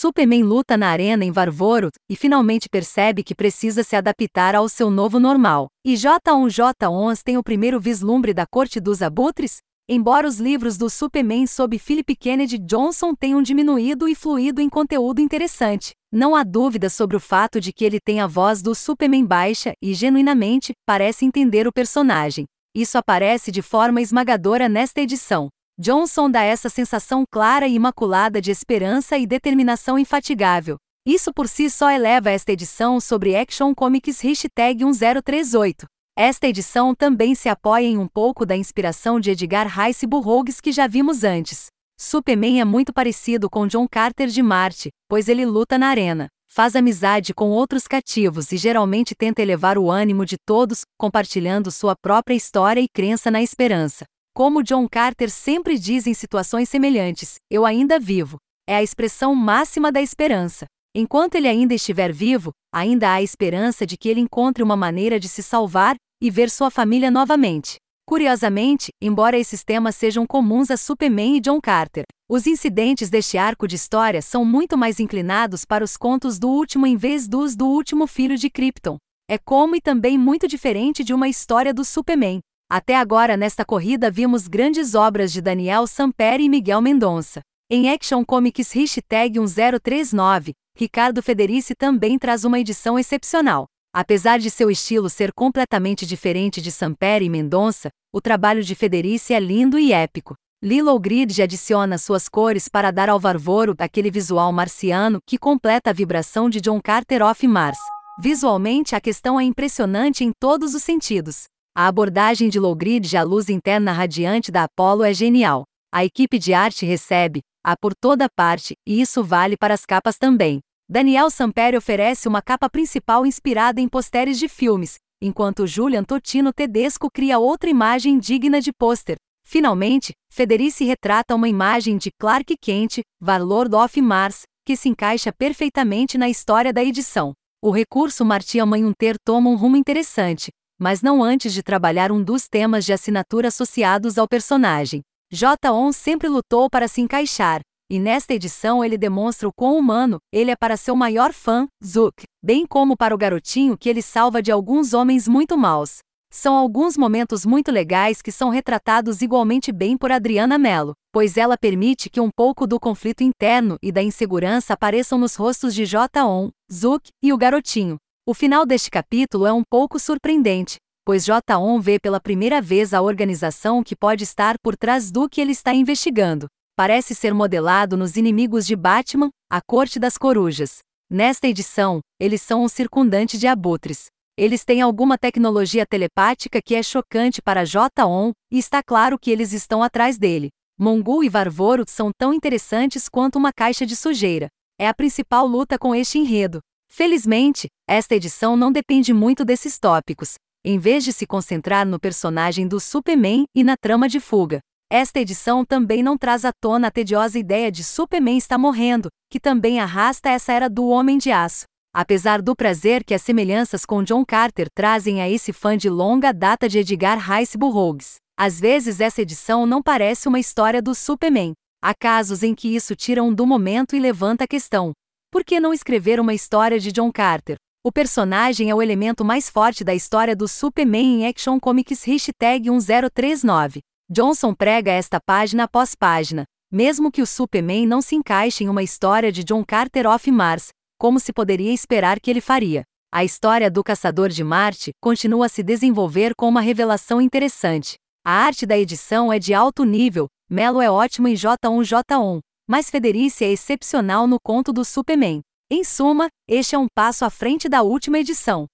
Superman luta na arena em Varvoro e finalmente percebe que precisa se adaptar ao seu novo normal. E J1J11 tem o primeiro vislumbre da corte dos abutres? Embora os livros do Superman sob Philip Kennedy Johnson tenham diminuído e fluído em conteúdo interessante, não há dúvida sobre o fato de que ele tem a voz do Superman baixa e, genuinamente, parece entender o personagem. Isso aparece de forma esmagadora nesta edição. Johnson dá essa sensação clara e imaculada de esperança e determinação infatigável. Isso por si só eleva esta edição sobre Action Comics Hashtag 1038. Esta edição também se apoia em um pouco da inspiração de Edgar Rice Burroughs que já vimos antes. Superman é muito parecido com John Carter de Marte, pois ele luta na arena, faz amizade com outros cativos e geralmente tenta elevar o ânimo de todos, compartilhando sua própria história e crença na esperança. Como John Carter sempre diz em situações semelhantes, eu ainda vivo. É a expressão máxima da esperança. Enquanto ele ainda estiver vivo, ainda há esperança de que ele encontre uma maneira de se salvar e ver sua família novamente. Curiosamente, embora esses temas sejam comuns a Superman e John Carter, os incidentes deste arco de história são muito mais inclinados para os contos do último em vez dos do último filho de Krypton. É como e também muito diferente de uma história do Superman. Até agora nesta corrida vimos grandes obras de Daniel Sampere e Miguel Mendonça. Em Action Comics Hashtag 1039, Ricardo Federici também traz uma edição excepcional. Apesar de seu estilo ser completamente diferente de Sampere e Mendonça, o trabalho de Federici é lindo e épico. Lilo Grid adiciona suas cores para dar ao Varvoro aquele visual marciano que completa a vibração de John Carter of Mars. Visualmente, a questão é impressionante em todos os sentidos. A abordagem de Logrid à luz interna radiante da Apollo é genial. A equipe de arte recebe, a por toda parte, e isso vale para as capas também. Daniel Sampere oferece uma capa principal inspirada em posteres de filmes, enquanto Julian Totino Tedesco cria outra imagem digna de pôster. Finalmente, Federici retrata uma imagem de Clark Kent, Warlord of Mars, que se encaixa perfeitamente na história da edição. O recurso Martia Manhunter toma um rumo interessante, mas não antes de trabalhar um dos temas de assinatura associados ao personagem. J.On. sempre lutou para se encaixar, e nesta edição ele demonstra o quão humano ele é para seu maior fã, Zook, bem como para o garotinho que ele salva de alguns homens muito maus. São alguns momentos muito legais que são retratados igualmente bem por Adriana Mello, pois ela permite que um pouco do conflito interno e da insegurança apareçam nos rostos de J.On., Zook e o garotinho. O final deste capítulo é um pouco surpreendente, pois J.On. vê pela primeira vez a organização que pode estar por trás do que ele está investigando parece ser modelado nos inimigos de Batman, a Corte das Corujas. Nesta edição, eles são um circundante de abutres. Eles têm alguma tecnologia telepática que é chocante para J-On, e está claro que eles estão atrás dele. Mongul e Varvoro são tão interessantes quanto uma caixa de sujeira. É a principal luta com este enredo. Felizmente, esta edição não depende muito desses tópicos, em vez de se concentrar no personagem do Superman e na trama de fuga. Esta edição também não traz à tona a tediosa ideia de Superman está morrendo, que também arrasta essa era do Homem de Aço. Apesar do prazer que as semelhanças com John Carter trazem a esse fã de longa data de Edgar Rice Burroughs, às vezes essa edição não parece uma história do Superman. Há casos em que isso tira um do momento e levanta a questão: por que não escrever uma história de John Carter? O personagem é o elemento mais forte da história do Superman em Action Comics Hashtag 1039. Johnson prega esta página após página, mesmo que o Superman não se encaixe em uma história de John Carter of Mars, como se poderia esperar que ele faria. A história do Caçador de Marte continua a se desenvolver com uma revelação interessante. A arte da edição é de alto nível, Melo é ótimo em J1J1, mas Federici é excepcional no conto do Superman. Em suma, este é um passo à frente da última edição.